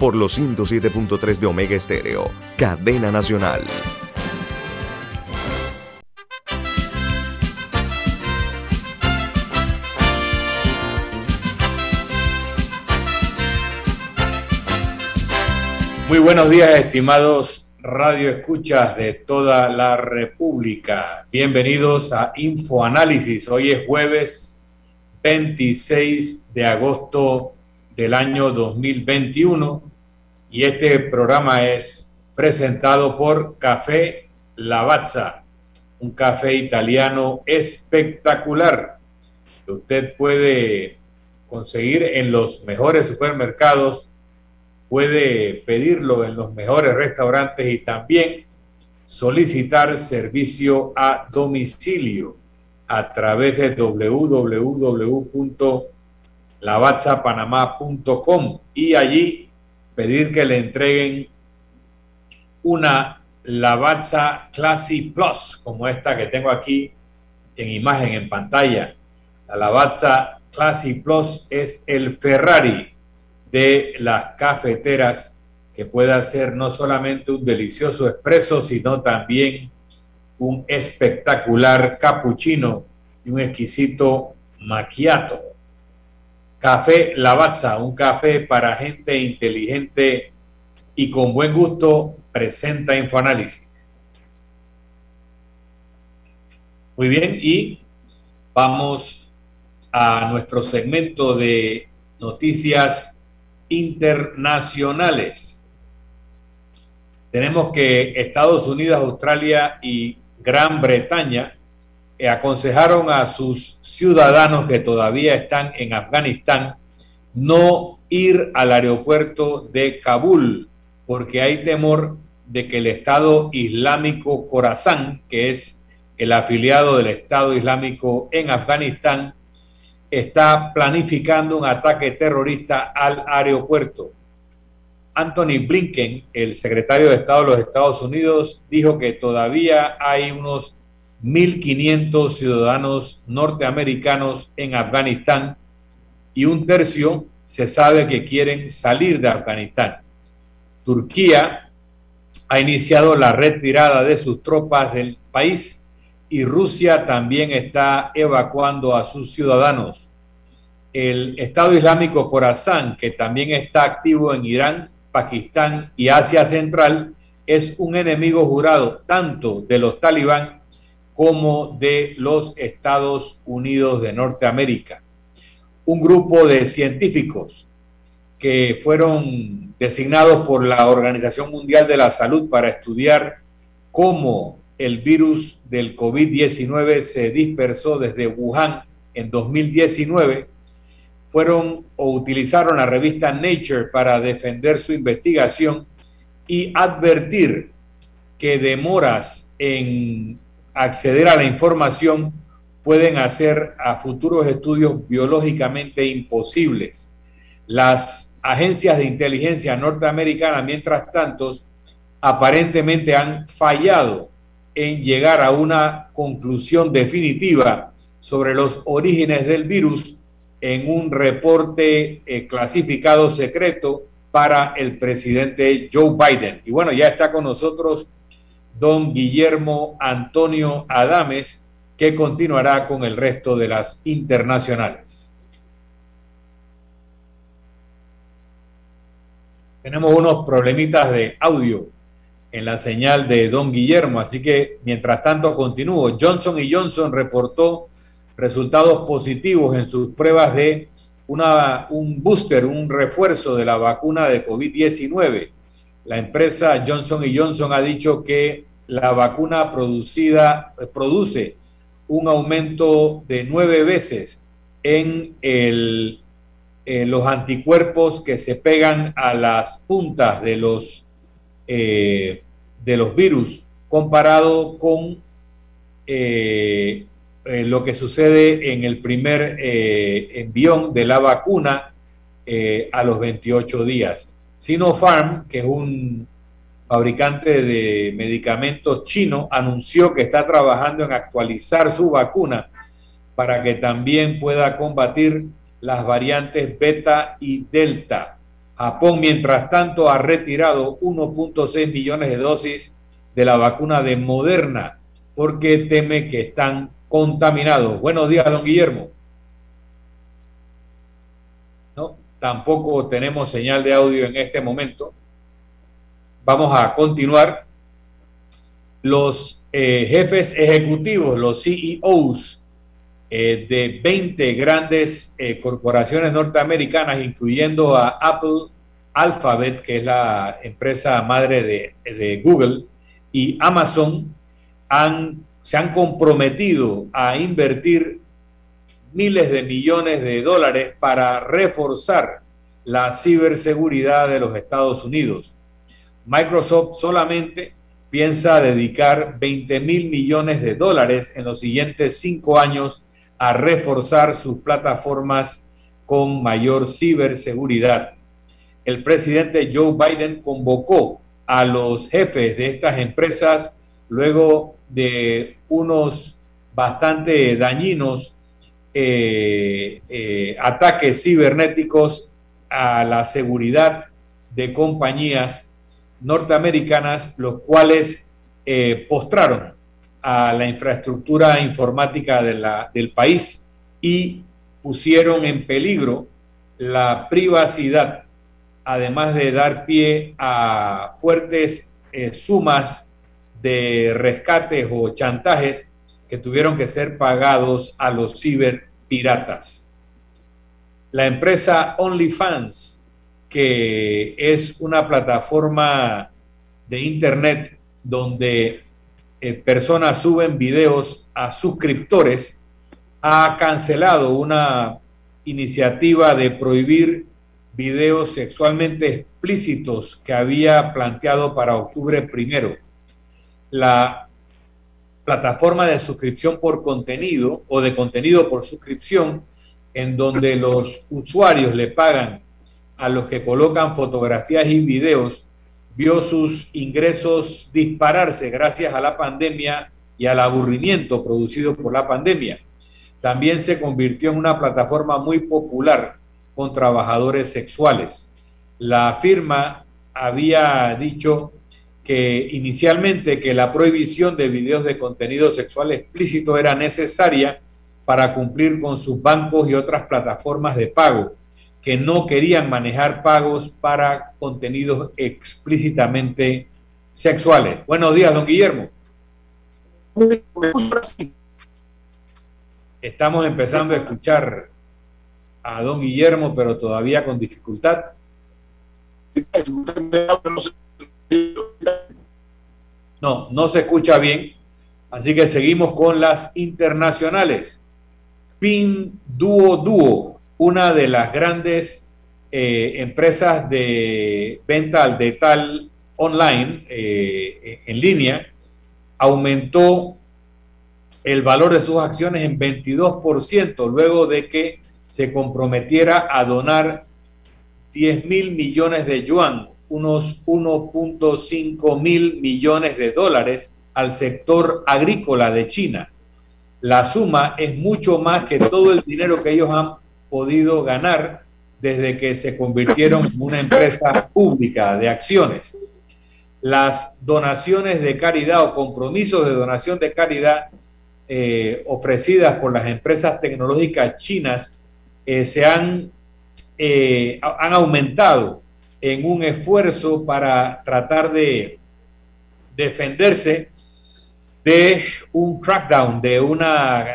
por los 107.3 de Omega Estéreo, cadena nacional. Muy buenos días, estimados radio escuchas de toda la República. Bienvenidos a Infoanálisis. Hoy es jueves 26 de agosto del año 2021 y este programa es presentado por Café Lavazza, un café italiano espectacular que usted puede conseguir en los mejores supermercados, puede pedirlo en los mejores restaurantes y también solicitar servicio a domicilio a través de www.lavazzapanamá.com y allí pedir que le entreguen una Lavazza Classy Plus, como esta que tengo aquí en imagen, en pantalla. La Lavazza Classy Plus es el Ferrari de las cafeteras que puede hacer no solamente un delicioso expreso, sino también un espectacular cappuccino y un exquisito macchiato. Café Lavazza, un café para gente inteligente y con buen gusto, presenta Infoanálisis. Muy bien, y vamos a nuestro segmento de noticias internacionales. Tenemos que Estados Unidos, Australia y Gran Bretaña aconsejaron a sus ciudadanos que todavía están en Afganistán no ir al aeropuerto de Kabul porque hay temor de que el Estado Islámico Khorasan, que es el afiliado del Estado Islámico en Afganistán, está planificando un ataque terrorista al aeropuerto. Anthony Blinken, el secretario de Estado de los Estados Unidos, dijo que todavía hay unos 1.500 ciudadanos norteamericanos en Afganistán y un tercio se sabe que quieren salir de Afganistán. Turquía ha iniciado la retirada de sus tropas del país y Rusia también está evacuando a sus ciudadanos. El Estado Islámico Khorasan, que también está activo en Irán, Pakistán y Asia Central, es un enemigo jurado tanto de los talibán como de los Estados Unidos de Norteamérica. Un grupo de científicos que fueron designados por la Organización Mundial de la Salud para estudiar cómo el virus del COVID-19 se dispersó desde Wuhan en 2019, fueron o utilizaron la revista Nature para defender su investigación y advertir que demoras en acceder a la información pueden hacer a futuros estudios biológicamente imposibles. Las agencias de inteligencia norteamericanas, mientras tanto, aparentemente han fallado en llegar a una conclusión definitiva sobre los orígenes del virus en un reporte eh, clasificado secreto para el presidente Joe Biden. Y bueno, ya está con nosotros don Guillermo Antonio Adames, que continuará con el resto de las internacionales. Tenemos unos problemitas de audio en la señal de don Guillermo, así que mientras tanto continúo. Johnson y Johnson reportó resultados positivos en sus pruebas de una, un booster, un refuerzo de la vacuna de COVID-19 la empresa Johnson Johnson ha dicho que la vacuna producida eh, produce un aumento de nueve veces en, los anticuerpos que se pegan a las puntas de los, eh, de los virus comparado con eh, eh, lo que sucede en el primer eh, envión de la vacuna a los 28 días. Sinopharm, que es un fabricante de medicamentos chino, anunció que está trabajando en actualizar su vacuna para que también pueda combatir las variantes beta y delta. Japón, mientras tanto, ha retirado 1.6 millones de dosis de la vacuna de Moderna porque teme que están contaminados. Buenos días, don Guillermo. No, tampoco tenemos señal de audio en este momento. Vamos a continuar. Los eh, jefes ejecutivos, los CEOs eh, de 20 grandes eh, corporaciones norteamericanas, incluyendo a Apple, Alphabet, que es la empresa madre de, de Google, y Amazon, han, se han comprometido a invertir miles de millones de dólares para reforzar la ciberseguridad de los Estados Unidos. Microsoft solamente piensa dedicar 20 mil millones de dólares en los siguientes cinco años a reforzar sus plataformas con mayor ciberseguridad. El presidente Joe Biden convocó a los jefes de estas empresas luego de unos bastante dañinos eh, eh, ataques cibernéticos a la seguridad de compañías norteamericanas, los cuales eh, postraron a la infraestructura informática del país y pusieron en peligro la privacidad, además de dar pie a fuertes sumas de rescates o chantajes que tuvieron que ser pagados a los ciberpiratas. La empresa OnlyFans, que es una plataforma de Internet donde eh, personas suben videos a suscriptores, ha cancelado una iniciativa de prohibir videos sexualmente explícitos que había planteado para octubre primero. La plataforma de suscripción por contenido o de contenido por suscripción, en donde los usuarios le pagan a los que colocan fotografías y videos, vio sus ingresos dispararse gracias a la pandemia y al aburrimiento producido por la pandemia. También se convirtió en una plataforma muy popular con trabajadores sexuales. La firma había dicho que inicialmente que la prohibición de videos de contenido sexual explícito era necesaria para cumplir con sus bancos y otras plataformas de pago, que no querían manejar pagos para contenidos explícitamente sexuales. Buenos días, don Guillermo. Estamos empezando a escuchar a don Guillermo, pero todavía con dificultad. No, no se escucha bien. Así que seguimos con las internacionales. Pin Duo Duo, una de las grandes eh, empresas de venta al detal online eh, en línea, aumentó el valor de sus acciones en 22% luego de que se comprometiera a donar 10 mil millones de yuan unos 1.5 mil millones de dólares al sector agrícola de China. La suma es mucho más que todo el dinero que ellos han podido ganar desde que se convirtieron en una empresa pública de acciones. Las donaciones de caridad o compromisos de donación de caridad eh, ofrecidas por las empresas tecnológicas chinas eh, se han, eh, han aumentado en un esfuerzo para tratar de defenderse de un crackdown, de una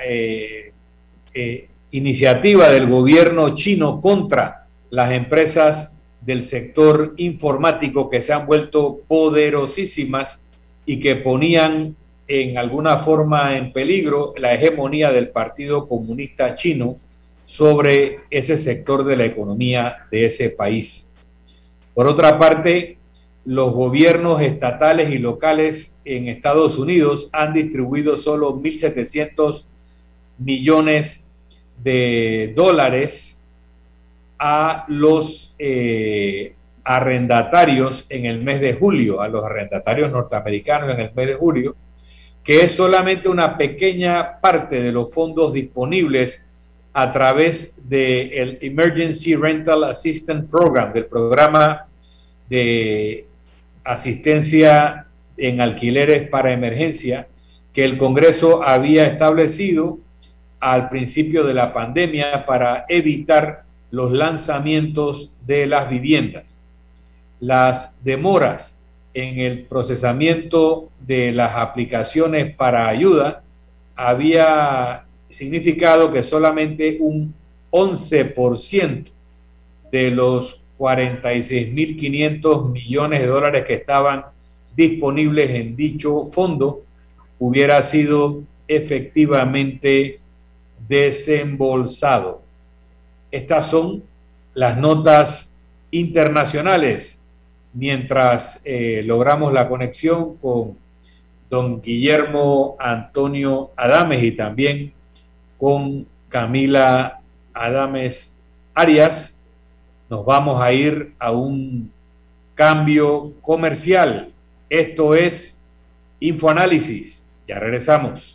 iniciativa del gobierno chino contra las empresas del sector informático que se han vuelto poderosísimas y que ponían en alguna forma en peligro la hegemonía del Partido Comunista Chino sobre ese sector de la economía de ese país. Por otra parte, los gobiernos estatales y locales en Estados Unidos han distribuido solo 1.700 millones de dólares a los eh, arrendatarios en el mes de julio, a los arrendatarios norteamericanos en el mes de julio, que es solamente una pequeña parte de los fondos disponibles a través del Emergency Rental Assistance Program, del programa de asistencia en alquileres para emergencia que el Congreso había establecido al principio de la pandemia para evitar los lanzamientos de las viviendas. Las demoras en el procesamiento de las aplicaciones para ayuda había significado que solamente un 11% de los 46.500 millones de dólares que estaban disponibles en dicho fondo hubiera sido efectivamente desembolsado. Estas son las notas internacionales mientras eh, logramos la conexión con don Guillermo Antonio Adames y también con Camila Adames Arias nos vamos a ir a un cambio comercial. Esto es Infoanálisis. Ya regresamos.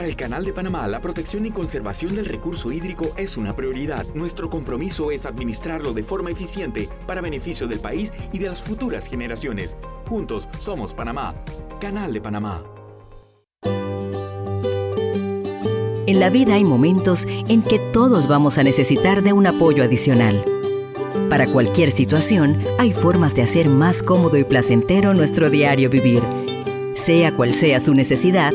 Para el Canal de Panamá, la protección y conservación del recurso hídrico es una prioridad. Nuestro compromiso es administrarlo de forma eficiente para beneficio del país y de las futuras generaciones. Juntos somos Panamá. Canal de Panamá. En la vida hay momentos en que todos vamos a necesitar de un apoyo adicional. Para cualquier situación, hay formas de hacer más cómodo y placentero nuestro diario vivir. Sea cual sea su necesidad,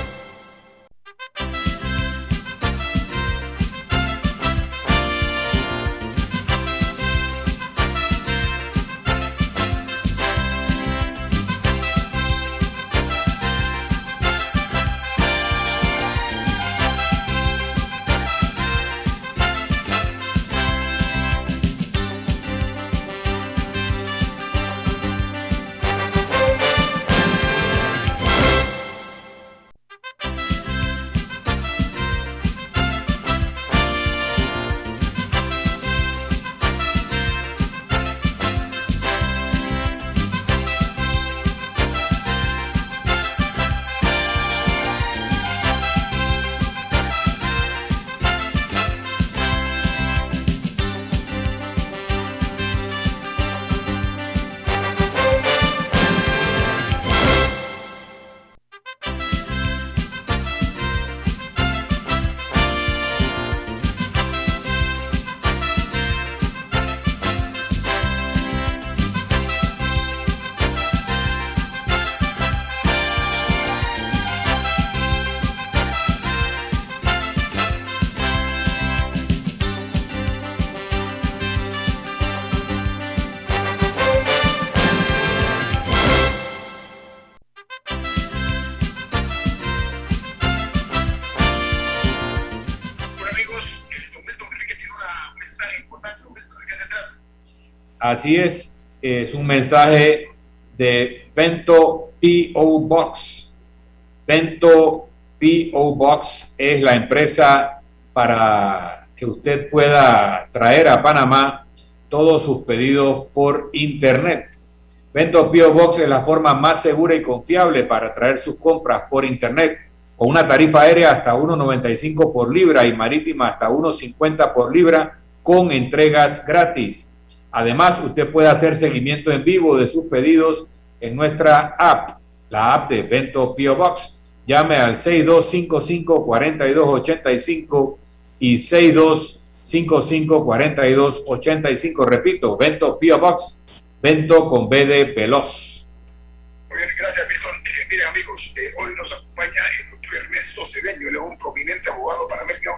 Así es, es un mensaje de Vento PO Box. Vento PO Box es la empresa para que usted pueda traer a Panamá todos sus pedidos por internet. Bento Pio Box es la forma más segura y confiable para traer sus compras por internet con una tarifa aérea hasta 1.95 por libra y marítima hasta 1.50 por libra con entregas gratis. Además, usted puede hacer seguimiento en vivo de sus pedidos en nuestra app, la app de Bento Pio Box. Llame al 6255-4285 y 6255-4285. Repito, Bento Pio Box, Bento con B de Veloz. Muy bien, gracias, Milton. Eh, miren, amigos, eh, hoy nos acompaña el doctor Ernesto Cedeño, un prominente abogado panameño,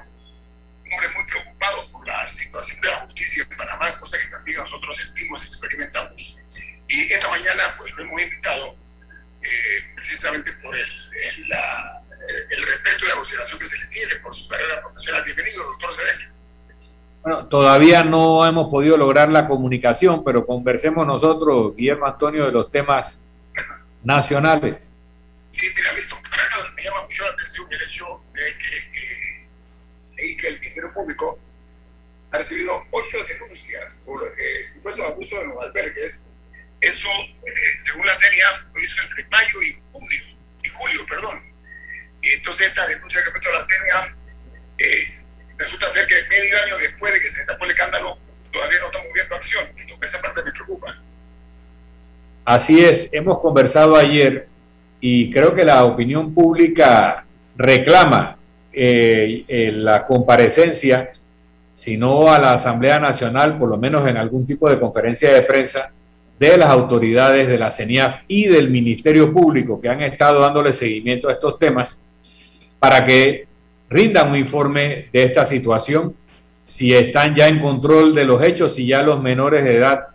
muy preocupado por la situación de la justicia en Panamá, cosa que también nosotros sentimos y experimentamos. Y esta mañana, pues, lo hemos invitado eh, precisamente por el, el, respeto y la consideración que se le tiene por su carrera profesional. Bienvenido, doctor Cedeño. Bueno, todavía no hemos podido lograr la comunicación, pero conversemos nosotros, Guillermo Antonio, de los temas nacionales. Sí, mira, visto, me llama mucho la atención el hecho de que, que el Ministerio Público ha recibido ocho denuncias por eh, supuesto abuso de los albergues. Eso, eh, según la CENIA, lo hizo entre mayo y junio, y julio, perdón. Y entonces esta denuncia respecto a la CENIA eh, resulta ser que medio año después de que se tapó el escándalo, todavía no estamos viendo acción. Esto, esa parte me preocupa. Así es, hemos conversado ayer y creo que la opinión pública reclama eh, eh, la comparecencia, si no a la Asamblea Nacional, por lo menos en algún tipo de conferencia de prensa, de las autoridades de la CENIAF y del Ministerio Público que han estado dándole seguimiento a estos temas para que rindan un informe de esta situación, si están ya en control de los hechos, si ya los menores de edad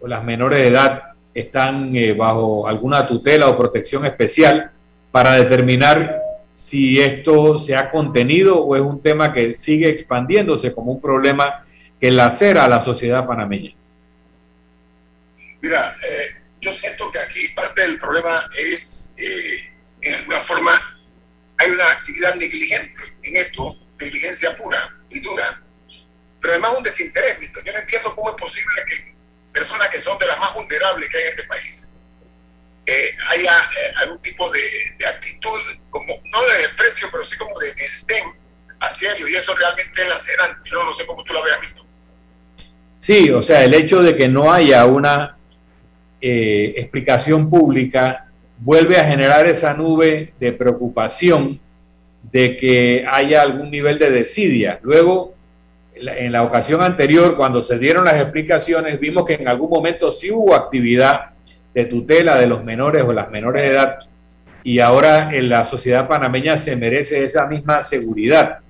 o las menores de edad están eh, bajo alguna tutela o protección especial para determinar si esto se ha contenido o es un tema que sigue expandiéndose como un problema que lacera a la sociedad panameña. Mira, eh, yo siento que aquí parte del problema es, eh, en alguna forma, hay una actividad negligente en esto, negligencia pura y dura, pero además un desinterés. Yo no entiendo cómo es posible que personas que son de las más vulnerables que hay en este país, eh, haya eh, algún tipo de, actitud, como no de desprecio, pero sí como de desdén hacia ellos, y eso realmente es lacerante. Yo no sé cómo tú lo habías visto. Sí, o sea, el hecho de que no haya una eh, explicación pública vuelve a generar esa nube de preocupación de que haya algún nivel de desidia. Luego, en la ocasión anterior, cuando se dieron las explicaciones, vimos que en algún momento sí hubo actividad de tutela de los menores o las menores de edad. Y ahora en la sociedad panameña se merece esa misma seguridad.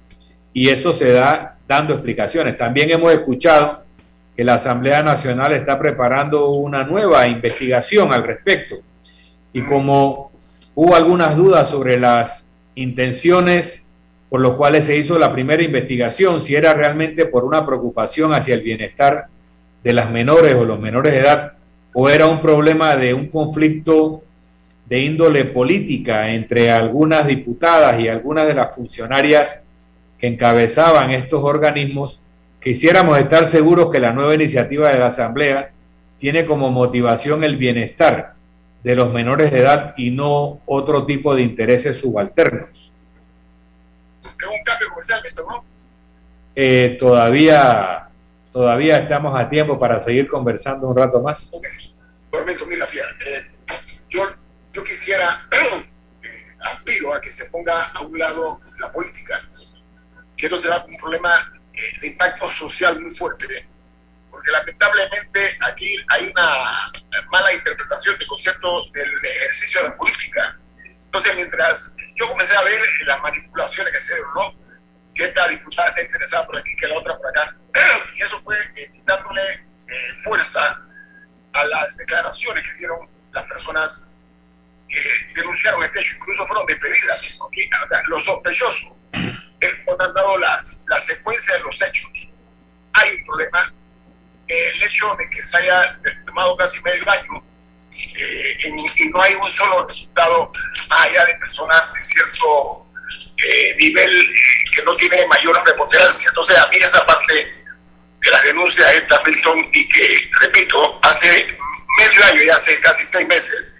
Y eso se da dando explicaciones. También hemos escuchado que la Asamblea Nacional está preparando una nueva investigación al respecto. Y como hubo algunas dudas sobre las intenciones por los cuales se hizo la primera investigación, si era realmente por una preocupación hacia el bienestar de las menores o los menores de edad, o era un problema de un conflicto de índole política entre algunas diputadas y algunas de las funcionarias que encabezaban estos organismos, quisiéramos estar seguros que la nueva iniciativa de la Asamblea tiene como motivación el bienestar de los menores de edad y no otro tipo de intereses subalternos un cambio comercial, ¿no? Eh, todavía, todavía estamos a tiempo para seguir conversando un rato más. mira, eh, yo, yo quisiera, eh, aspiro a que se ponga a un lado la política, que esto será un problema eh, de impacto social muy fuerte, porque lamentablemente aquí hay una mala interpretación del concepto del ejercicio de la política. Entonces, mientras yo comencé a ver las manipulaciones que se dieron, ¿no? Que esta diputada está interesada por aquí, que la otra por acá. Y eso fue eh, dándole eh, fuerza a las declaraciones que dieron las personas que denunciaron este hecho, incluso fueron despedidas. Los sospechosos no han dado las, la secuencia de los hechos. Hay un problema. el hecho de que se haya tomado casi medio año eh, y no hay un solo resultado allá de personas de cierto eh, nivel que no tiene mayor preponderancia. Entonces, a mí esa parte de las denuncias de Milton, y que, repito, hace medio año, ya hace casi seis meses,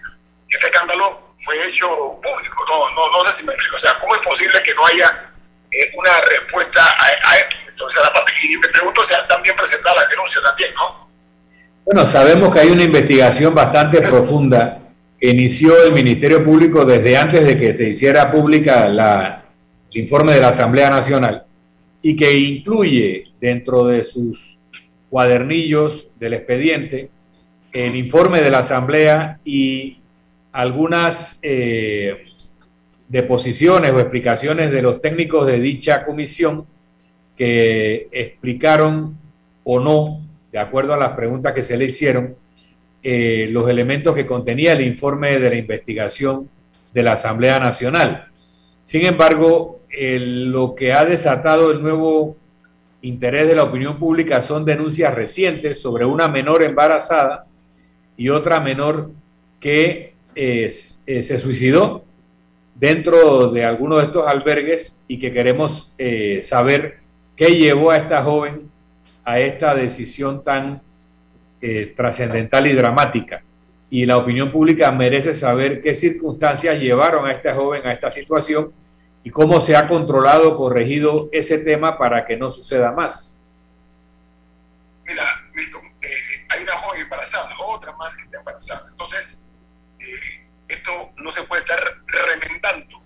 este escándalo fue hecho público. No, no, no sé si me explico. O sea, ¿cómo es posible que no haya eh, una respuesta a, esto? Entonces, la parte, y me pregunto si han también presentado la denuncia también, ¿no? Bueno, sabemos que hay una investigación bastante profunda que inició el Ministerio Público desde antes de que se hiciera pública la, el informe de la Asamblea Nacional y que incluye dentro de sus cuadernillos del expediente el informe de la Asamblea y algunas eh, deposiciones o explicaciones de los técnicos de dicha comisión que explicaron o no, de acuerdo a las preguntas que se le hicieron, eh, los elementos que contenía el informe de la investigación de la Asamblea Nacional. Sin embargo, lo que ha desatado el nuevo interés de la opinión pública son denuncias recientes sobre una menor embarazada y otra menor que eh, se suicidó dentro de alguno de estos albergues y que queremos eh, saber qué llevó a esta joven a esta decisión tan eh, trascendental y dramática. Y la opinión pública merece saber qué circunstancias llevaron a esta joven a esta situación y cómo se ha controlado corregido ese tema para que no suceda más. Mira, eh, hay una joven embarazada, otra más que está embarazada. Entonces, eh, esto no se puede estar remendando.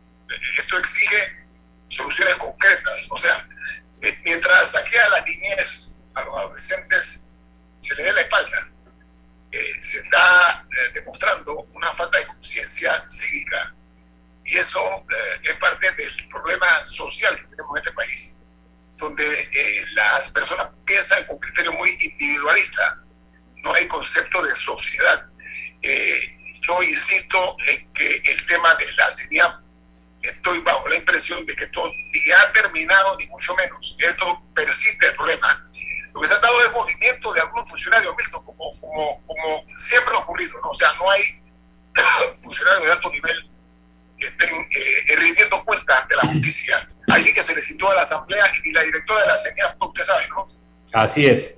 Esto exige soluciones concretas. O sea, mientras aquí a la niñez, a los adolescentes, se le dé la espalda, eh, se está eh, demostrando una falta de conciencia cívica. Y eso eh, es parte del problema social que tenemos en este país, donde las personas piensan con criterio muy individualista. No hay concepto de sociedad. yo insisto en que el tema de la CENIAP, estoy bajo la impresión de que esto ni ha terminado, ni mucho menos. Esto persiste el problema lo que se ha dado es movimiento de algunos funcionarios mixtos, como, como, como siempre ha ocurrido, ¿no? O sea, no hay funcionarios de alto nivel que estén eh, rindiendo cuentas ante la justicia. Alguien que se le citó a la asamblea y la directora de la CENIA, usted sabe, ¿no? Así es.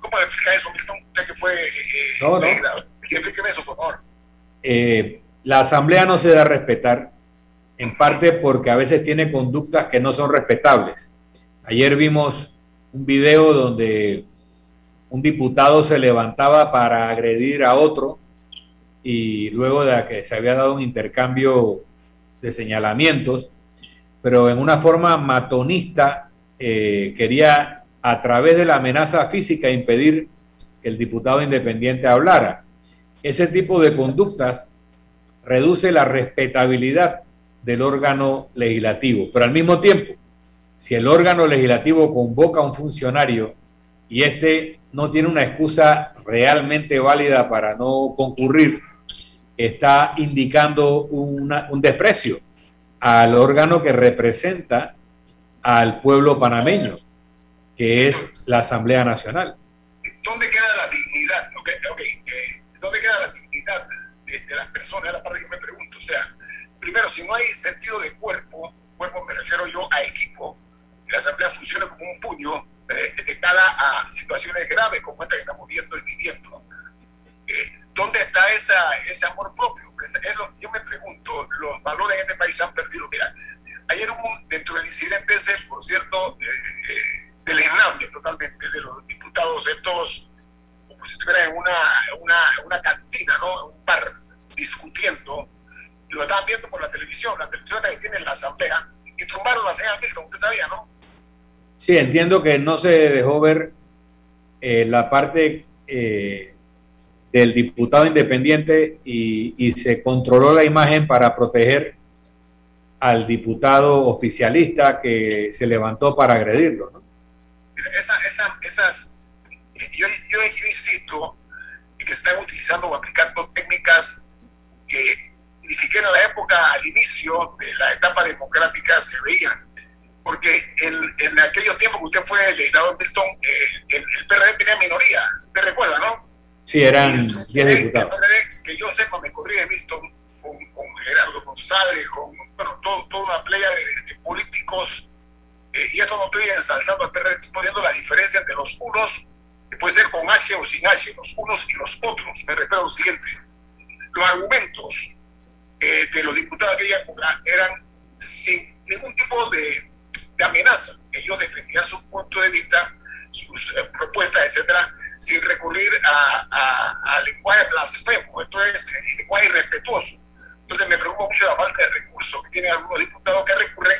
¿Cómo le explica eso, Milton? Usted que fue... Eh, no, no. Explíqueme eso, por favor. Eh, la asamblea no se da a respetar, en parte porque a veces tiene conductas que no son respetables. Ayer vimos un video donde un diputado se levantaba para agredir a otro y luego de que se había dado un intercambio de señalamientos, pero en una forma matonista eh, quería a través de la amenaza física impedir que el diputado independiente hablara. Ese tipo de conductas reduce la respetabilidad del órgano legislativo, pero al mismo tiempo si el órgano legislativo convoca a un funcionario y este no tiene una excusa realmente válida para no concurrir, está indicando un desprecio al órgano que representa al pueblo panameño, que es la Asamblea Nacional. ¿Dónde queda la dignidad? Eh, ¿Dónde queda la dignidad de, las personas? Es la parte que me pregunto. O sea, primero, si no hay sentido de cuerpo, cuerpo me refiero yo a equipo, la Asamblea funciona como un puño eh, de a situaciones graves como esta que estamos viendo y viviendo. Eh, ¿Dónde está esa, ese amor propio? yo me pregunto, los valores en este país se han perdido. Mira, ayer hubo dentro del incidente ese, por cierto, eh, eh deleznable totalmente de los diputados estos, como si estuvieran en una, una, una cantina, ¿no? un bar, discutiendo. Lo estaban viendo por la televisión, la televisión que tiene la asamblea, y tumbaron la señal como usted sabía, ¿no? Sí, entiendo que no se dejó ver eh, la parte eh, del diputado independiente y, se controló la imagen para proteger al diputado oficialista que se levantó para agredirlo. Esa, esa, esas, yo, yo, insisto en que están utilizando o aplicando técnicas que ni siquiera en la época, al inicio de la etapa democrática, se veían porque en, en aquellos tiempos que usted fue legislador Milton, eh, el, el, PRD tenía minoría, usted recuerda, ¿no? Sí, eran 10 diputados. que yo sepa, me corrí Milton con, con, Gerardo González, con bueno, todo, toda una playa de, políticos, eh, y esto no estoy ensalzando al PRD, estoy poniendo la diferencia entre los unos que puede ser con H o sin H, los unos y los otros. Me refiero a lo siguiente. Los argumentos eh, de los diputados de aquella época eran sin ningún tipo de, de amenaza. Ellos defendían su punto de vista, sus eh, propuestas, etcétera, sin recurrir a, a, lenguaje blasfemo, esto es eh, lenguaje irrespetuoso. Entonces me preocupa mucho la falta de recursos que tienen algunos diputados que recurren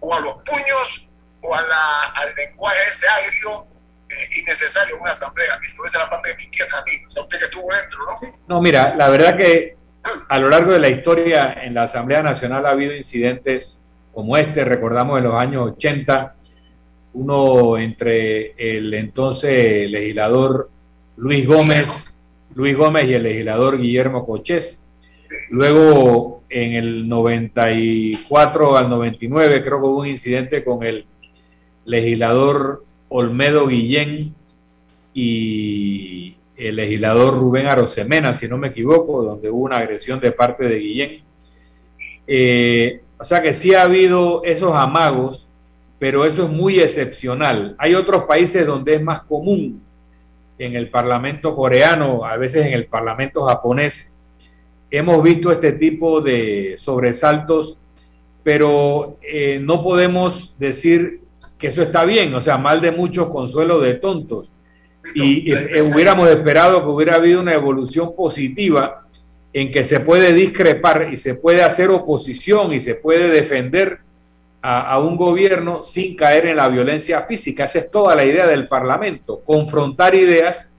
o a los puños o a la, al lenguaje ese agrio eh, innecesario en una asamblea. Esa es la parte de mi inquieta a mí. O sea, usted que estuvo dentro, ¿no? No, mira, la verdad que a lo largo de la historia en la Asamblea Nacional ha habido incidentes como este, recordamos en los años 80, uno entre el entonces legislador Luis Gómez, Luis Gómez y el legislador Guillermo Cochés. Luego, en el 94 al 99, creo que hubo un incidente con el legislador Olmedo Guillén y el legislador Rubén Arosemena, si no me equivoco, donde hubo una agresión de parte de Guillén. Eh, o sea que sí ha habido esos amagos, pero eso es muy excepcional. Hay otros países donde es más común, en el Parlamento coreano, a veces en el Parlamento japonés, hemos visto este tipo de sobresaltos, pero eh, no podemos decir que eso está bien, o sea, mal de muchos consuelo de tontos. Y, hubiéramos esperado que hubiera habido una evolución positiva en que se puede discrepar y se puede hacer oposición y se puede defender a, un gobierno sin caer en la violencia física. Esa es toda la idea del Parlamento, confrontar ideas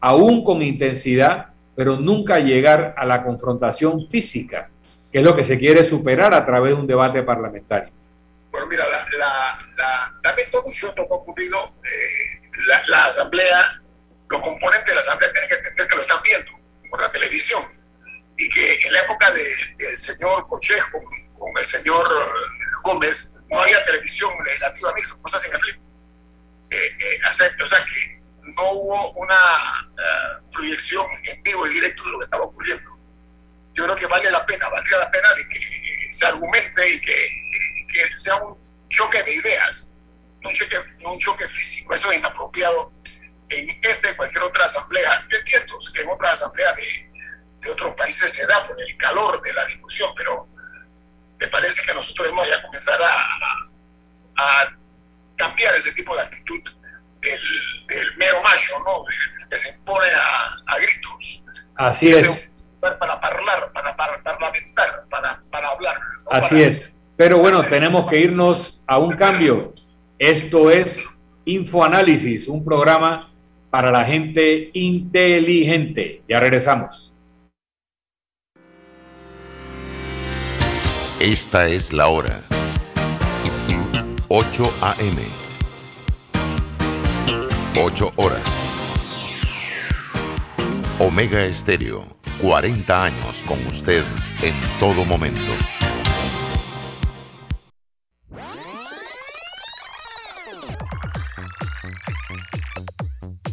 aún con intensidad, pero nunca llegar a la confrontación física, que es lo que se quiere superar a través de un debate parlamentario. Bueno, mira, la, la, ocurrido. Eh, la, asamblea, los componentes de la asamblea tienen que entender que lo están viendo por la televisión y que en la época del señor Cochejo con, el señor Gómez no había televisión legislativa mixta, cosas en eh, eh, o sea que no hubo una eh, proyección en vivo y directo de lo que estaba ocurriendo. Yo creo que vale la pena, valdría la pena de que se argumente y que que sea un choque de ideas, no un choque, un choque físico. Eso es inapropiado en esta y cualquier otra asamblea. Yo entiendo que en otras asambleas de, de otros países se da por el calor de la discusión, pero me parece que nosotros debemos ya comenzar a, a cambiar ese tipo de actitud del, del mero macho, ¿no? Que se impone a, a gritos. Así es. Para, para hablar, para, para parlamentar, para, para hablar. Así es. Pero bueno, tenemos que irnos a un cambio. Esto es Infoanálisis, un programa para la gente inteligente. Ya regresamos. Esta es la hora. 8 a.m. 8 horas. Omega Estéreo, 40 años con usted en todo momento.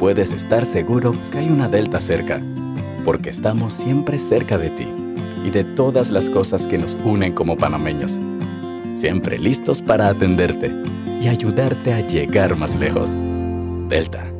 puedes estar seguro que hay una Delta cerca, porque estamos siempre cerca de ti y de todas las cosas que nos unen como panameños. Siempre listos para atenderte y ayudarte a llegar más lejos. Delta.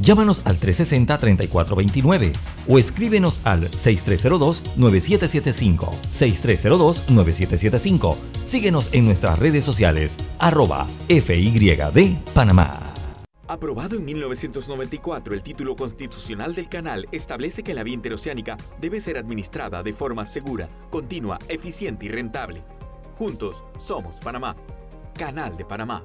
Llámanos al 360-3429 o escríbenos al 6302-9775. 6302-9775. Síguenos en nuestras redes sociales, arroba FYD Panamá. Aprobado en 1994, el título constitucional del canal establece que la vía interoceánica debe ser administrada de forma segura, continua, eficiente y rentable. Juntos somos Panamá. Canal de Panamá.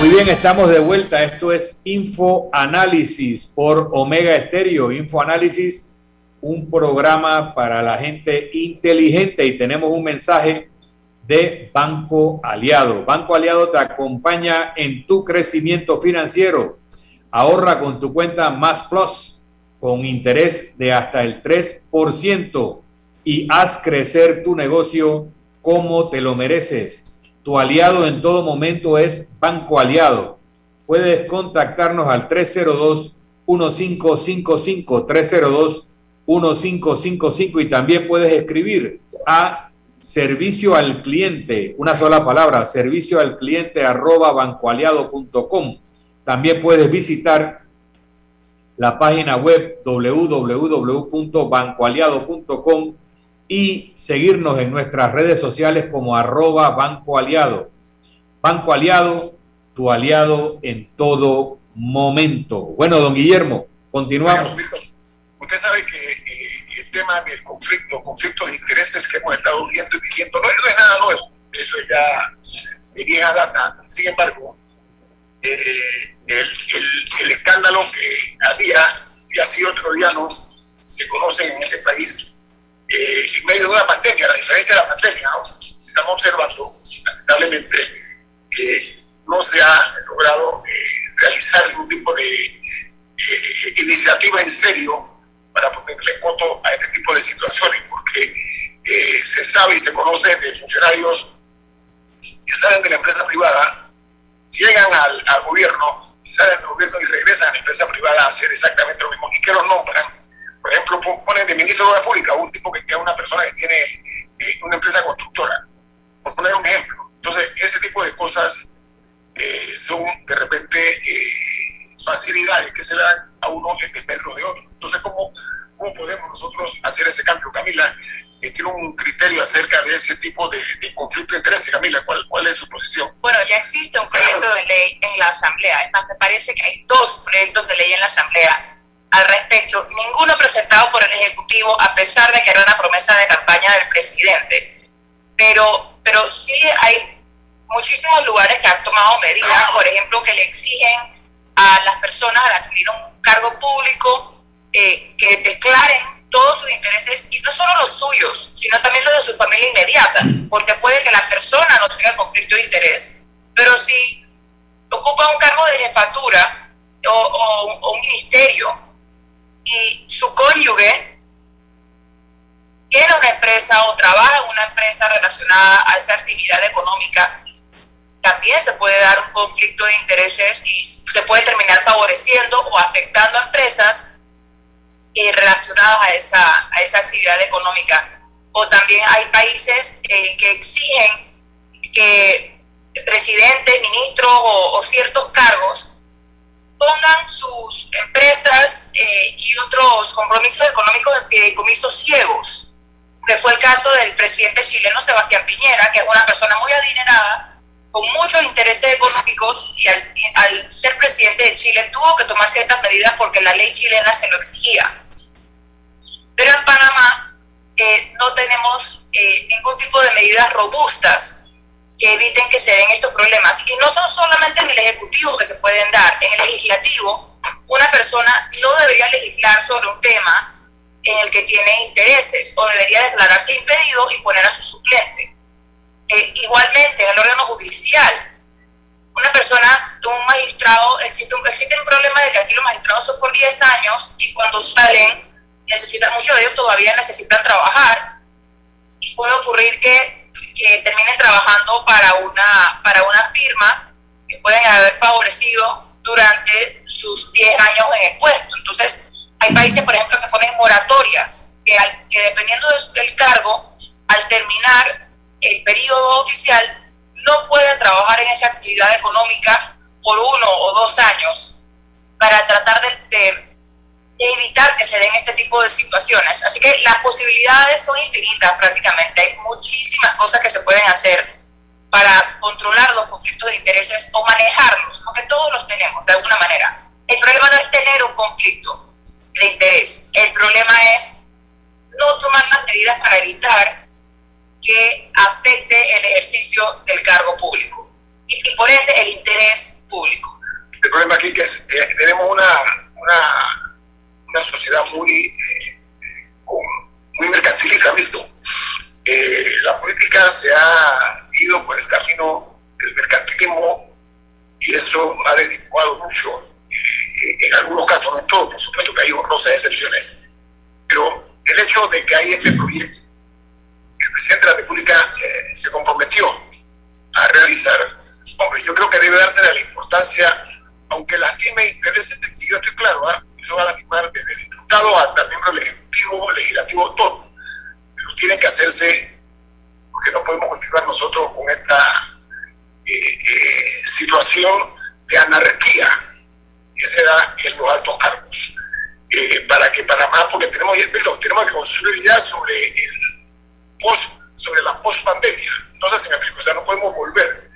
Muy bien, estamos de vuelta. Esto es Info Análisis por Omega Estéreo. Info Análisis, un programa para la gente inteligente y tenemos un mensaje de Banco Aliado. Banco Aliado te acompaña en tu crecimiento financiero. Ahorra con tu cuenta Más Plus con interés de hasta el 3% y haz crecer tu negocio como te lo mereces. Tu aliado en todo momento es Banco Aliado. Puedes contactarnos al 302-1555, 302-1555 y también puedes escribir a servicio al cliente, una sola palabra, servicio al cliente arroba bancoaliado.com. También puedes visitar la página web www.bancoaliado.com y seguirnos en nuestras redes sociales como arroba Banco Aliado. Banco Aliado, tu aliado en todo momento. Bueno, don Guillermo, continuamos. Usted sabe que el tema del conflicto, conflictos de intereses que hemos estado viendo y viviendo, no es nada nuevo, eso ya de vieja data. Sin embargo, eh, el, el, escándalo que había y así otro día no se conoce en este país eh, en medio de una pandemia, la diferencia de la pandemia, estamos observando, lamentablemente, que no se ha logrado eh, realizar ningún tipo de eh, iniciativa en serio para ponerle coto a este tipo de situaciones, porque se sabe y se conoce de funcionarios que salen de la empresa privada, llegan al, al gobierno, salen del gobierno y regresan a la empresa privada a hacer exactamente lo mismo y que los nombran por ejemplo, ponen de ministro de la Pública un tipo que es una persona que tiene eh, una empresa constructora, por poner un ejemplo. Entonces, ese tipo de cosas eh, son de repente eh, facilidades que se le dan a uno en desmedro de otro. Entonces, ¿cómo, ¿cómo podemos nosotros hacer ese cambio? Camila tiene un criterio acerca de ese tipo de, conflicto de interés. Camila, ¿cuál, ¿cuál es su posición? Bueno, ya existe un proyecto de ley en la Asamblea. Es más, me parece que hay dos proyectos de ley en la Asamblea al respecto, ninguno presentado por el Ejecutivo, a pesar de que era una promesa de campaña del presidente. Pero, pero sí hay muchísimos lugares que han tomado medidas, por ejemplo, que le exigen a las personas al adquirir un cargo público eh, que declaren todos sus intereses, y no solo los suyos, sino también los de su familia inmediata, porque puede que la persona no tenga conflicto de interés, pero si ocupa un cargo de jefatura o un ministerio, y su cónyuge tiene una empresa o trabaja en una empresa relacionada a esa actividad económica, también se puede dar un conflicto de intereses y se puede terminar favoreciendo o afectando a empresas eh, relacionadas a esa, a esa actividad económica. O también hay países eh, que exigen que presidentes, ministros o ciertos cargos pongan sus empresas eh, y otros compromisos económicos en fideicomisos ciegos, que fue el caso del presidente chileno Sebastián Piñera, que es una persona muy adinerada, con muchos intereses económicos y al, ser presidente de Chile tuvo que tomar ciertas medidas porque la ley chilena se lo exigía. Pero en Panamá eh, no tenemos eh, ningún tipo de medidas robustas que eviten que se den estos problemas. Y no son solamente en el Ejecutivo que se pueden dar, en el Legislativo una persona no debería legislar sobre un tema en el que tiene intereses o debería declararse impedido y poner a su suplente. Eh, igualmente, en el órgano judicial, una persona, un magistrado, existe un, existe un problema de que aquí los magistrados son por 10 años y cuando salen, necesitan, muchos de ellos todavía necesitan trabajar y puede ocurrir que que terminen trabajando para una, para una firma que pueden haber favorecido durante sus 10 años en el puesto. Entonces, hay países, por ejemplo, que ponen moratorias, que, que dependiendo del cargo, al terminar el periodo oficial, no pueden trabajar en esa actividad económica por uno o dos años para tratar de, evitar que se den este tipo de situaciones. Así que las posibilidades son infinitas prácticamente. Hay muchísimas cosas que se pueden hacer para controlar los conflictos de intereses o manejarlos, porque todos los tenemos de alguna manera. El problema no es tener un conflicto de interés, el problema es no tomar las medidas para evitar que afecte el ejercicio del cargo público y, por ende el interés público. El problema aquí es que tenemos una, una, una sociedad muy, eh, muy mercantilista, Milton. Eh, la política se ha ido por el camino del mercantilismo y eso ha desvirtuado mucho, en algunos casos, no en todos, por supuesto que hay honrosas excepciones, pero el hecho de que hay este proyecto el presidente de la República eh, se comprometió a realizar. Hombre, yo creo que debe darse la importancia, aunque lastime intereses, yo estoy claro, ¿eh? Eso va a lastimar desde el diputado hasta el miembro del Ejecutivo, Legislativo, todo. Pero tiene que hacerse, porque no podemos continuar nosotros con esta eh, eh, situación de anarquía que se da en los altos cargos. para que para más, porque tenemos, tenemos que construir ideas sobre el post, sobre la post-pandemia. No sé si me explico, o sea, no podemos volver.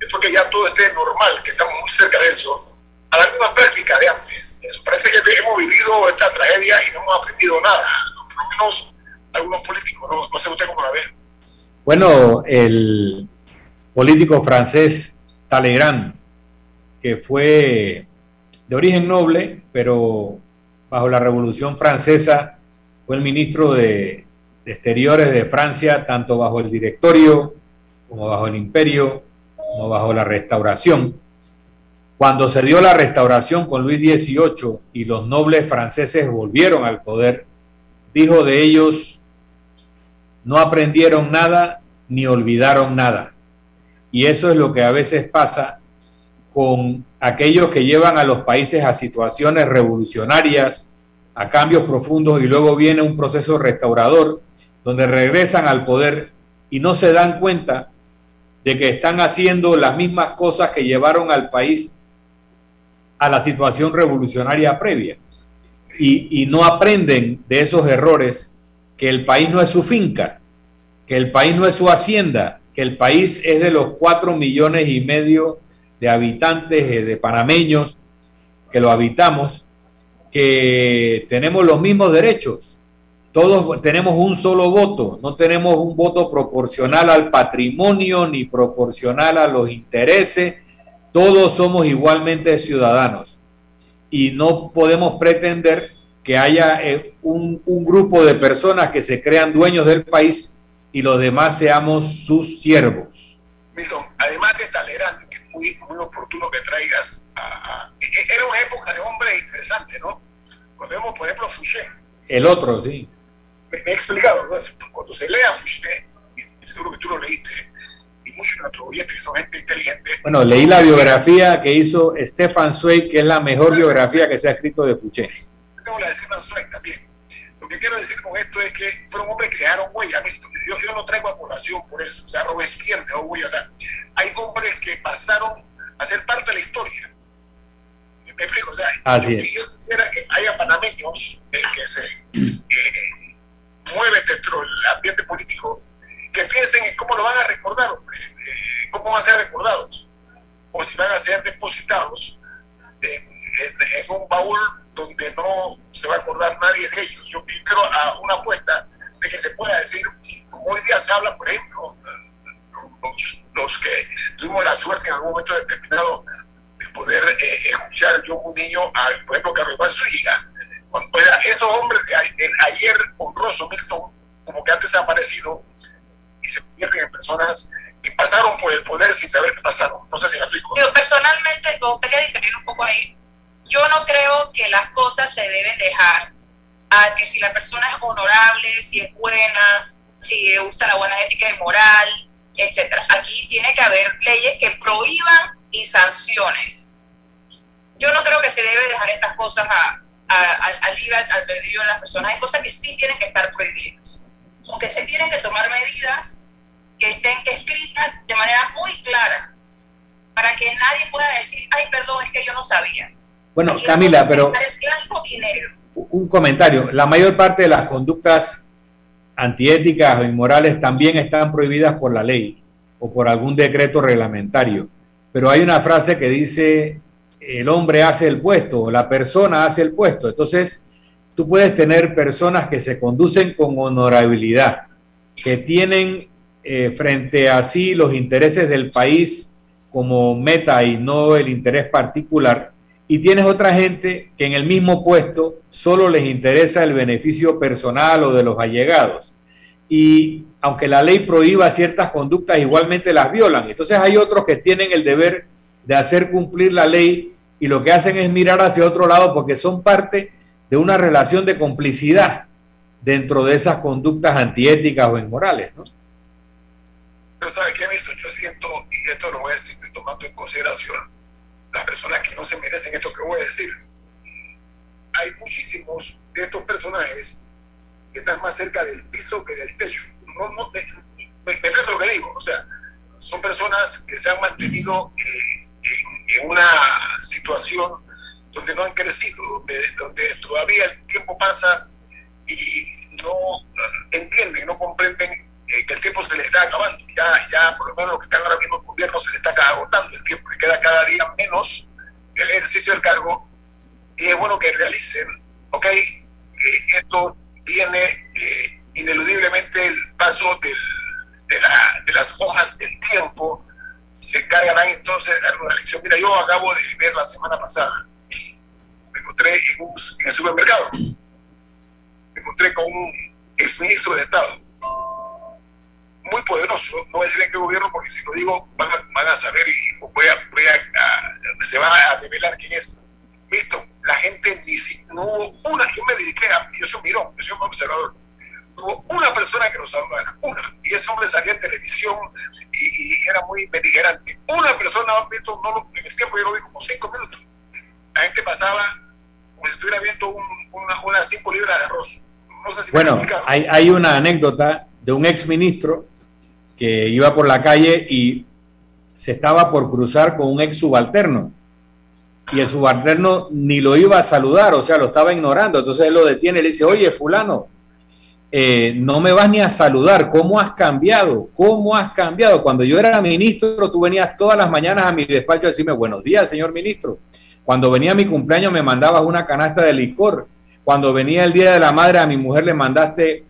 Es porque ya todo esté normal, que estamos muy cerca de eso, a la misma práctica de antes. Parece que hemos vivido esta tragedia y no hemos aprendido nada, por lo menos algunos políticos, no, sé cómo la ve. Bueno, el político francés Talleyrand, que fue de origen noble, pero bajo la Revolución Francesa fue el ministro de Exteriores de Francia, tanto bajo el directorio como bajo el imperio, como bajo la restauración. Cuando se dio la restauración con Luis XVIII y los nobles franceses volvieron al poder, dijo de ellos, no aprendieron nada ni olvidaron nada. Y eso es lo que a veces pasa con aquellos que llevan a los países a situaciones revolucionarias, a cambios profundos y luego viene un proceso restaurador donde regresan al poder y no se dan cuenta de que están haciendo las mismas cosas que llevaron al país a la situación revolucionaria previa. Y, no aprenden de esos errores que el país no es su finca, que el país no es su hacienda, que el país es de los cuatro millones y medio de habitantes, eh, de panameños que lo habitamos, que tenemos los mismos derechos, todos tenemos un solo voto, no tenemos un voto proporcional al patrimonio ni proporcional a los intereses, todos somos igualmente ciudadanos y no podemos pretender que haya eh, un, grupo de personas que se crean dueños del país y los demás seamos sus siervos. Milton, además de Talleyrand, que es muy, oportuno que traigas, a, e, e, era una época de hombres interesantes, ¿no? Cuando vemos, por ejemplo, Fouché. El otro, sí me, he explicado, cuando se lea Fouché, seguro que tú lo leíste, y de nuestros oyentes que son gente inteligente. Bueno, leí la biografía que hizo Stefan Zweig, que es la mejor biografía que se ha escrito de Fouché. Tengo la de Stefan Zweig también. Lo que quiero decir con esto es que fueron hombres que dejaron huella. Yo, yo no traigo a población por eso. O sea, Robespierre dejó huella. O sea, hay hombres que pasaron a ser parte de la historia. ¿Me explico? O sea, yo, yo, quisiera que haya panameños eh, que se... Eh, mueve dentro del ambiente político, que piensen en cómo lo van a recordar, eh, cómo van a ser recordados, o si van a ser depositados en, un baúl donde no se va a acordar nadie de ellos. Yo quiero a una apuesta de que se pueda decir, como hoy día se habla, por ejemplo, los, que tuvimos la suerte en algún momento determinado de poder eh, escuchar yo un niño, al, por ejemplo, Carlos Zúñiga, esos hombres de ayer honroso, Milton, como que han aparecido y se convierten en personas que pasaron por el poder sin saber qué pasaron. No me explico. Yo personalmente, me gustaría diferir un poco ahí. Yo no creo que las cosas se deben dejar a que si la persona es honorable, si es buena, si le gusta la buena ética y moral, etcétera. Aquí tiene que haber leyes que prohíban y sancionen Yo no creo que se debe dejar estas cosas a, al libre albedrío de las personas. Hay cosas que sí tienen que estar prohibidas. Aunque se tienen que tomar medidas que estén escritas de manera muy clara para que nadie pueda decir, ay, perdón, es que yo no sabía. Bueno, Camila, pero un comentario. La mayor parte de las conductas antiéticas o inmorales también están prohibidas por la ley o por algún decreto reglamentario. Pero hay una frase que dice, el hombre hace el puesto o la persona hace el puesto. Entonces, tú puedes tener personas que se conducen con honorabilidad, que tienen eh, frente a sí los intereses del país como meta y no el interés particular, y tienes otra gente que en el mismo puesto solo les interesa el beneficio personal o de los allegados. Y aunque la ley prohíba ciertas conductas, igualmente las violan. Entonces hay otros que tienen el deber de hacer cumplir la ley y lo que hacen es mirar hacia otro lado porque son parte de una relación de complicidad dentro de esas conductas antiéticas o inmorales. ¿no? Pero ¿sabe qué, visto? Yo siento, y esto lo voy a decir tomando en consideración, las personas que no se merecen esto que voy a decir. Hay muchísimos de estos personajes que están más cerca del piso que del techo. No, no, me, me, lo que digo, o sea, son personas que se han mantenido eh, en, una situación donde no han crecido, donde, donde todavía el tiempo pasa y no entienden, no comprenden eh, que el tiempo se les está acabando. Ya, ya por lo menos lo que están ahora mismo el gobierno se le está agotando el tiempo, le queda cada día menos el ejercicio del cargo y es bueno que realicen, ok, eh, esto viene eh, ineludiblemente el paso del, de, la, de, las hojas del tiempo, se encargarán entonces de dar una lección. Mira, yo acabo de ver la semana pasada, encontré en, un, el supermercado, me encontré con un exministro de Estado muy poderoso. No voy a decir en qué gobierno, porque si lo digo van a, saber y voy a, se va a develar quién es. Visto, la gente no hubo una, yo me dediqué a, yo soy un mirón, yo soy un observador. No hubo una persona que lo saludara, una. Y ese hombre salía en televisión y, era muy beligerante. Una persona, visto, no en el tiempo yo lo vi como cinco minutos. La gente pasaba como si estuviera viendo un, una, unas cinco libras de arroz. No sé si bueno, hay, hay una anécdota de un ex ministro que iba por la calle y se estaba por cruzar con un ex subalterno. Y el subalterno ni lo iba a saludar, o sea, lo estaba ignorando. Entonces él lo detiene y le dice, oye, fulano, eh, no me vas ni a saludar, ¿cómo has cambiado? ¿Cómo has cambiado? Cuando yo era ministro, tú venías todas las mañanas a mi despacho a decirme, buenos días, señor ministro. Cuando venía mi cumpleaños me mandabas una canasta de licor. Cuando venía el Día de la Madre a mi mujer le mandaste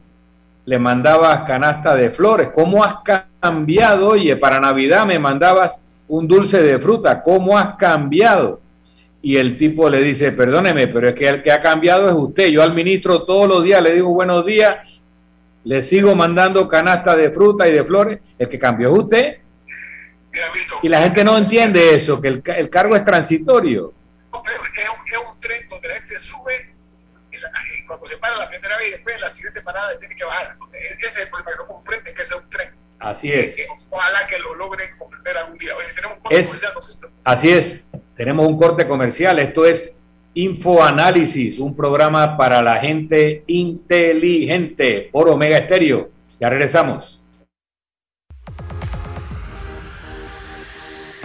le mandabas canasta de flores. ¿Cómo has cambiado? Oye, para Navidad me mandabas un dulce de fruta. ¿Cómo has cambiado? Y el tipo le dice, perdóneme, pero es que el que ha cambiado es usted. Yo al ministro todos los días le digo buenos días, le sigo mandando canasta de fruta y de flores. El que cambió es usted. Y la gente no entiende eso, que el, el cargo es transitorio. Es un, tren donde la gente sube cuando se para la primera vez y después la siguiente parada tiene que bajar. Ese es el problema, que no comprende que es un tren. Así es. ojalá que lo logren comprender algún día. Oye, tenemos un corte comercial. Así es, tenemos un corte comercial. Esto es Infoanálisis, un programa para la gente inteligente por Omega Estéreo. Ya regresamos.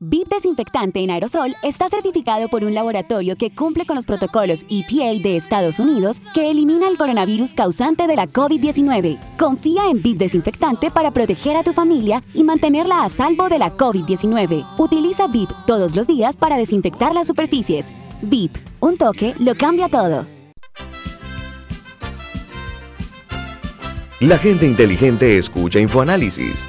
VIP Desinfectante en aerosol está certificado por un laboratorio que cumple con los protocolos EPA de Estados Unidos que elimina el coronavirus causante de la COVID-19. Confía en VIP Desinfectante para proteger a tu familia y mantenerla a salvo de la COVID-19. Utiliza VIP todos los días para desinfectar las superficies. VIP, un toque lo cambia todo. La gente inteligente escucha InfoAnálisis.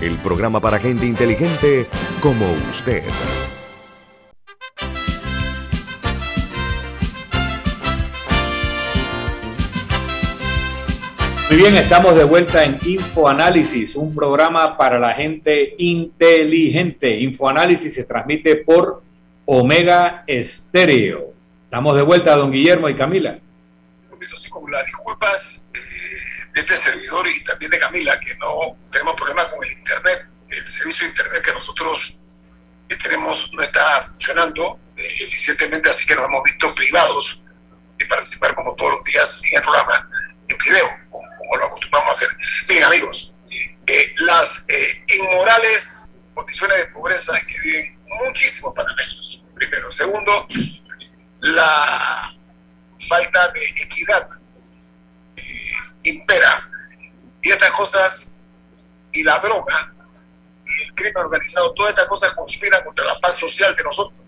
el programa para gente inteligente como usted. Muy bien, estamos de vuelta en InfoAnálisis, un programa para la gente inteligente. InfoAnálisis se transmite por Omega Estéreo. Estamos de vuelta, don Guillermo y Camila. Con las disculpas eh, de este servidor y también de Camila, que no tenemos problemas con el Internet, el servicio de Internet que nosotros eh, tenemos no está funcionando eh, eficientemente, así que nos hemos visto privados de participar como todos los días en el programa en video como lo acostumbramos a hacer. Bien, amigos, eh, las inmorales condiciones de pobreza en que viven muchísimos panameños, primero. Segundo, la falta de equidad impera. Y estas cosas, y la droga, y el crimen organizado, todas estas cosas conspiran contra la paz social de nosotros.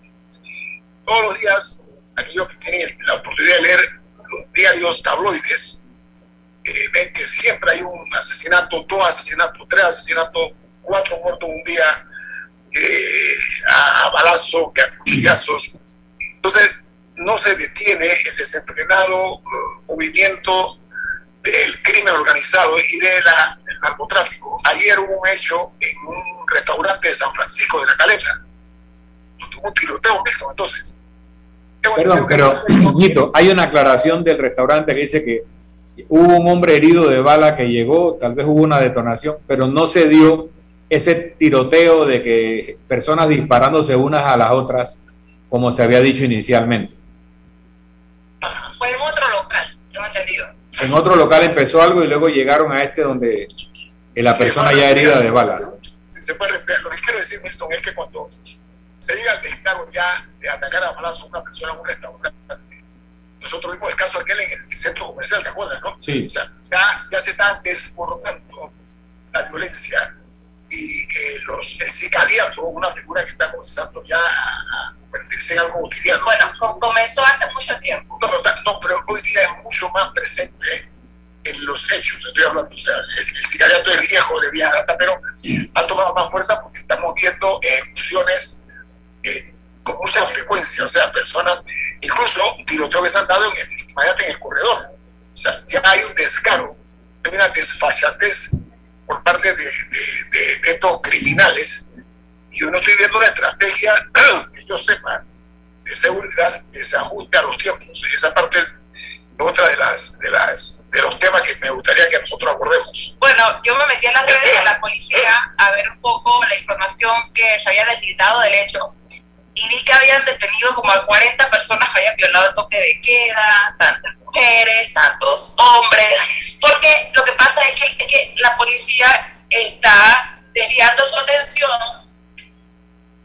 Todos los días, aquellos que tienen la oportunidad de leer los diarios tabloides, ven que siempre hay un asesinato, dos asesinatos, tres asesinatos, cuatro muertos un día, eh, a, balazos, que a cuchillazos. Entonces, no se detiene el desenfrenado eh, movimiento del crimen organizado y del narcotráfico. Ayer hubo un hecho en un restaurante de San Francisco de la Caleta. Tuvo un tiroteo mixto, entonces. Perdón, pero, hay una aclaración del restaurante que dice que hubo un hombre herido de bala que llegó, tal vez hubo una detonación, pero no se dio ese tiroteo de que personas disparándose unas a las otras, como se había dicho inicialmente. Fue en otro local, tengo entendido. En otro local empezó algo y luego llegaron a este donde la persona ya herida de bala. Si se puede repetir, lo que quiero decir, Milton, es que cuando se diga el descargo ya de atacar a balazo a una persona en un restaurante, nosotros vimos el caso aquel en el centro comercial, ¿te acuerdas, no? Sí. O sea, ya, ya se está desbordando la violencia y que los, el sicariato, una figura que está comenzando ya a convertirse en algo cotidiano. Bueno, comenzó hace mucho tiempo. No, no, pero hoy día es mucho más presente en los hechos, estoy hablando, o sea, el, sicariato es viejo, de vieja data, pero ha tomado más fuerza porque estamos viendo ejecuciones eh, con mucha frecuencia, o sea, personas Incluso tiroteo que se han dado en el, en el corredor. O sea, ya hay un descaro, hay una desfachatez por parte de, estos criminales. Y yo no estoy viendo una estrategia, que yo sepa, de seguridad que se ajuste a los tiempos. Esa parte es otra de las, de las de los temas que me gustaría que nosotros abordemos. Bueno, yo me metí en las redes de la policía a ver un poco la información que se había deslizado del hecho y vi que habían detenido como a 40 personas que habían violado el toque de queda, tantas mujeres, tantos hombres, porque lo que pasa es que, la policía está desviando su atención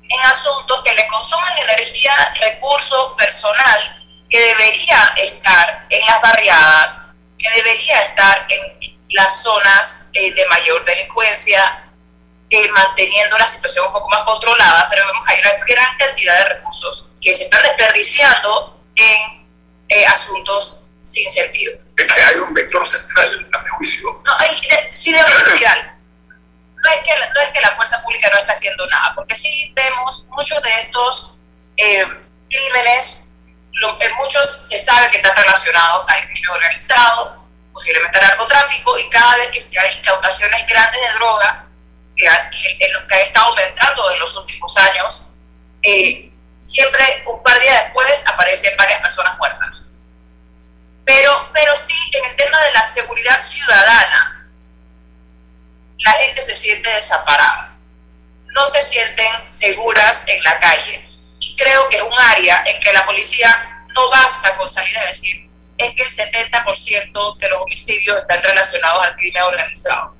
en asuntos que le consumen energía, recursos, personal, que debería estar en las barriadas, que debería estar en las zonas eh, de mayor delincuencia, eh, manteniendo la situación un poco más controlada, pero vemos que hay una gran cantidad de recursos que se están desperdiciando en eh, asuntos sin sentido. Hay un vector central, a mi juicio. No, hay, sí debe ser No es, que, no es que la fuerza pública no está haciendo nada, porque sí vemos muchos de estos eh, crímenes, en muchos se sabe que están relacionados al crimen organizado, posiblemente al narcotráfico, y cada vez que se hay incautaciones grandes de droga, que ha, que ha estado aumentando en los últimos años, eh, siempre un par de días después aparecen varias personas muertas. Pero, pero sí, en el tema de la seguridad ciudadana, la gente se siente desamparada. No se sienten seguras en la calle. Y creo que es un área en que la policía no basta con salir a decir, es que el 70% de los homicidios están relacionados al crimen organizado.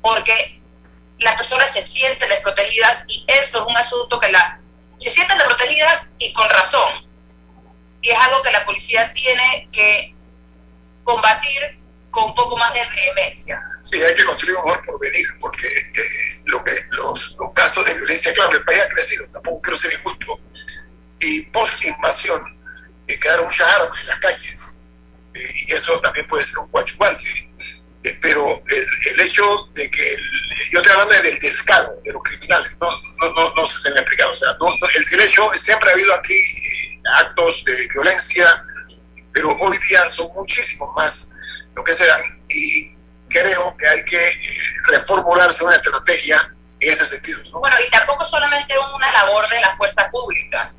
Porque las personas se sienten desprotegidas y eso es un asunto que la, se sienten desprotegidas y con razón. Y es algo que la policía tiene que combatir con un poco más de vehemencia. Sí, hay que construir un mejor porvenir, porque eh, lo que, los, los, casos de violencia, claro, el país ha crecido, tampoco quiero ser injusto, y post-invasión eh, quedaron muchas armas en las calles, eh, y eso también puede ser un guachuante. Eh, pero el, hecho de que, yo estoy hablando del descaro de los criminales, no, no, no, no se me ha explicado, o sea, no, el derecho, siempre ha habido aquí actos de violencia, pero hoy día son muchísimos más lo que se dan y creo que hay que reformularse una estrategia en ese sentido. Bueno, y tampoco solamente una labor de la fuerza pública,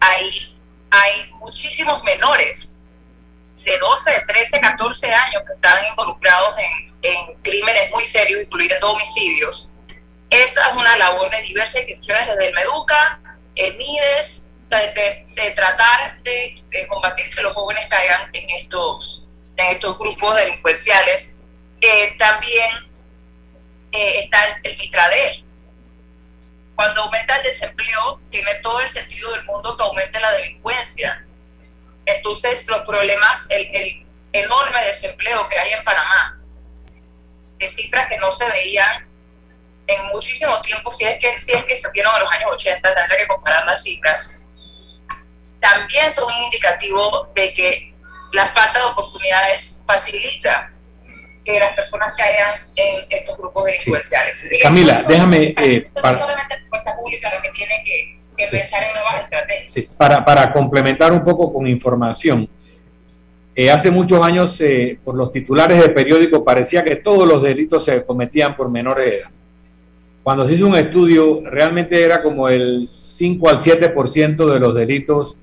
hay, hay muchísimos menores de 12, 13, 14 años que estaban involucrados en, en crímenes muy serios, incluyendo homicidios. Esa es una labor de diversas instituciones, desde el MEDUCA, el MIDES, de, de, tratar de, de, combatir que los jóvenes caigan en estos, en estos grupos delincuenciales. Eh, también eh, está el Mitradel. Cuando aumenta el desempleo, tiene todo el sentido del mundo que aumente la delincuencia. Entonces, los problemas, el, el enorme desempleo que hay en Panamá, de cifras que no se veían en muchísimo tiempo, si es que, si es que se vieron en los años 80, tendré que comparar las cifras, también son indicativos de que la falta de oportunidades facilita que las personas caigan en estos grupos delincuenciales. Sí. Camila, déjame... Eh, no solamente la fuerza pública lo que tiene que, que sí. pensar en nuevas estrategias. Sí. Para, para complementar un poco con información, eh, hace muchos años, eh, por los titulares de periódico, parecía que todos los delitos se cometían por menores de edad. Cuando se hizo un estudio, realmente era como el 5 al 7% de los delitos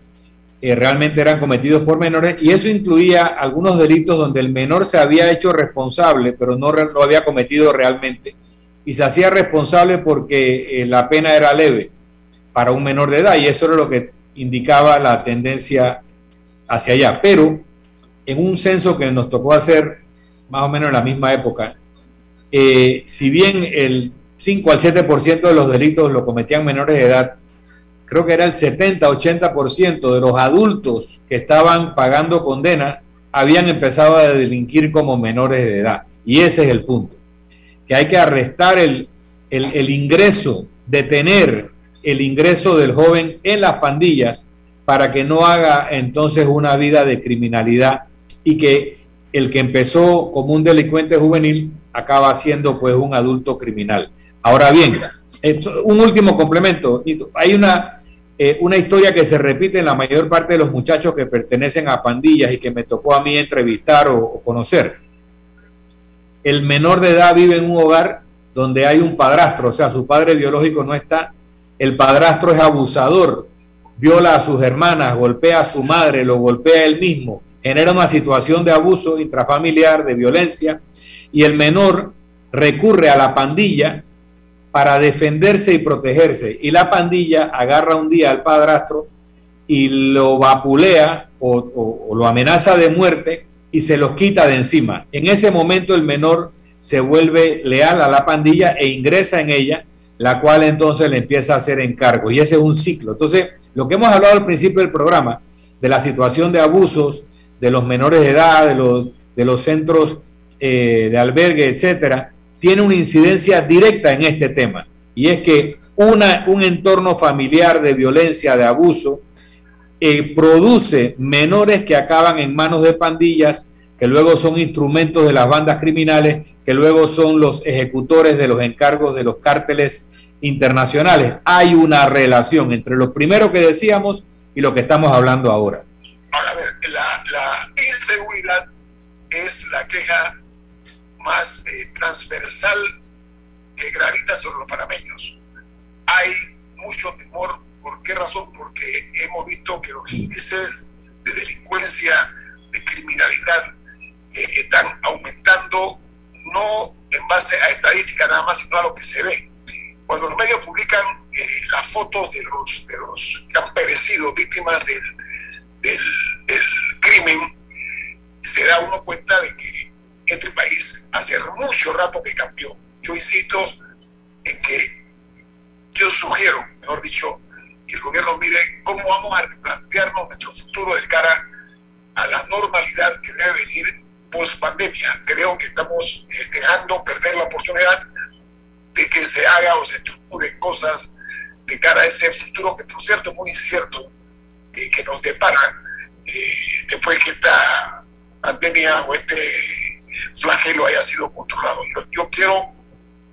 eh, realmente eran cometidos por menores y eso incluía algunos delitos donde el menor se había hecho responsable, pero no lo había cometido realmente. Y se hacía responsable porque la pena era leve para un menor de edad y eso era lo que indicaba la tendencia hacia allá. Pero en un censo que nos tocó hacer más o menos en la misma época, eh, si bien el 5 al 7% de los delitos lo cometían menores de edad, creo que era el 70-80% de los adultos que estaban pagando condena habían empezado a delinquir como menores de edad. Y ese es el punto, que hay que arrestar el, el, el ingreso, detener el ingreso del joven en las pandillas para que no haga entonces una vida de criminalidad y que el que empezó como un delincuente juvenil acaba siendo pues un adulto criminal. Ahora bien, un último complemento. Hay una, eh, una historia que se repite en la mayor parte de los muchachos que pertenecen a pandillas y que me tocó a mí entrevistar o conocer. El menor de edad vive en un hogar donde hay un padrastro, o sea, su padre biológico no está. El padrastro es abusador, viola a sus hermanas, golpea a su madre, lo golpea él mismo, genera una situación de abuso intrafamiliar, de violencia, y el menor recurre a la pandilla para defenderse y protegerse. Y la pandilla agarra un día al padrastro y lo vapulea o, lo amenaza de muerte y se los quita de encima. En ese momento el menor se vuelve leal a la pandilla e ingresa en ella, la cual entonces le empieza a hacer encargo. Y ese es un ciclo. Entonces, lo que hemos hablado al principio del programa, de la situación de abusos de los menores de edad, de los, de los centros eh, de albergue, etcétera, tiene una incidencia directa en este tema. Y es que una, un entorno familiar de violencia, de abuso, eh, produce menores que acaban en manos de pandillas, que luego son instrumentos de las bandas criminales, que luego son los ejecutores de los encargos de los cárteles internacionales. Hay una relación entre lo primero que decíamos y lo que estamos hablando ahora. A ver, la, la inseguridad es la queja más eh, transversal que gravita sobre los panameños. Hay mucho temor. ¿Por qué razón? Porque hemos visto que los índices de delincuencia, de criminalidad, eh, están aumentando no en base a estadística nada más, sino a lo que se ve. Cuando los medios publican eh, las fotos de los, de los que han perecido víctimas del, del, crimen, da uno cuenta de que este país hace mucho rato que cambió. Yo insisto en que yo sugiero, mejor dicho, que el gobierno mire cómo vamos a replantearnos nuestro futuro de cara a la normalidad que debe venir post pandemia. Creo que estamos dejando perder la oportunidad de que se haga o se estructuren cosas de cara a ese futuro que por cierto es muy incierto que nos depara eh, después que esta pandemia o este flagelo haya sido controlado. Yo, quiero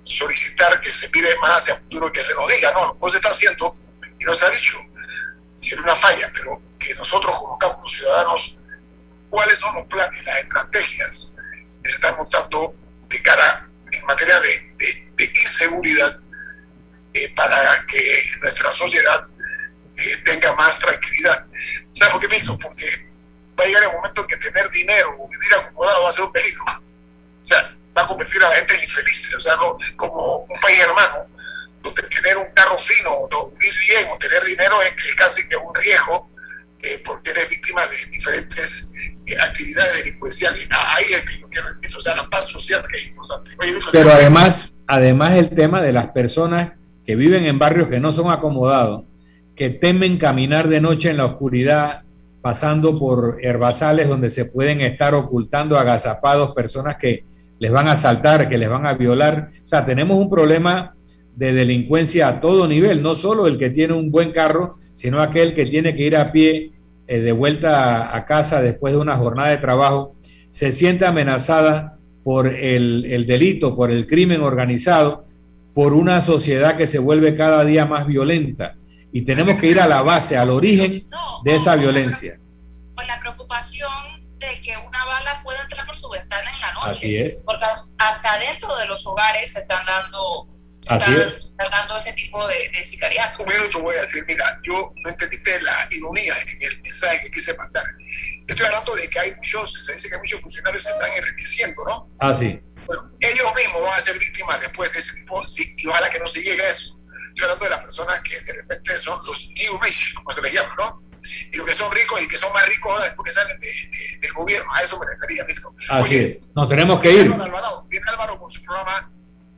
solicitar que se mire más hacia el futuro que se nos diga, no, no se está haciendo y no se ha dicho, si es una falla, pero que nosotros colocamos los ciudadanos cuáles son los planes, las estrategias que se están montando de cara en materia de, de, inseguridad eh, para que nuestra sociedad eh, tenga más tranquilidad. ¿Sabes por qué, mismo? Porque va a llegar el momento en que tener dinero o vivir acomodado va a ser un peligro. O sea, va a convertir a la gente en infeliz. O sea, como un país hermano, donde tener un carro fino, vivir bien o tener dinero es, casi que un riesgo, eh, porque eres víctima de diferentes actividades delincuenciales. Ah, ahí es que yo quiero decir, o sea, la paz social que es importante. Pero además, además el tema de las personas que viven en barrios que no son acomodados, que temen caminar de noche en la oscuridad, pasando por herbazales donde se pueden estar ocultando agazapados personas que les van a asaltar, que les van a violar. O sea, tenemos un problema de delincuencia a todo nivel, no solo el que tiene un buen carro, sino aquel que tiene que ir a pie eh, de vuelta a, casa después de una jornada de trabajo, se siente amenazada por el, el delito, por el crimen organizado, por una sociedad que se vuelve cada día más violenta. Y tenemos que ir a la base, al origen de esa violencia. Con la preocupación de que una bala pueda entrar por su ventana en la noche. Así es. Porque hasta dentro de los hogares se están dando Así es. dando ese tipo de, de sicariato. Un minuto voy a decir, mira, yo no entendiste la ironía en el mensaje que quise mandar. Estoy hablando de que hay muchos, se dice que muchos funcionarios se están enriqueciendo, ¿no? Ah, sí. Bueno, ellos mismos van a ser víctimas después de ese tipo, y ojalá que no se llegue a eso. Estoy hablando de las personas que de repente son los new rich, como se les llama, ¿no? Y los que son ricos y que son más ricos después que salen de, del gobierno. A eso me refería, Milton. Así es. Nos tenemos que ir. Viene Álvaro con su programa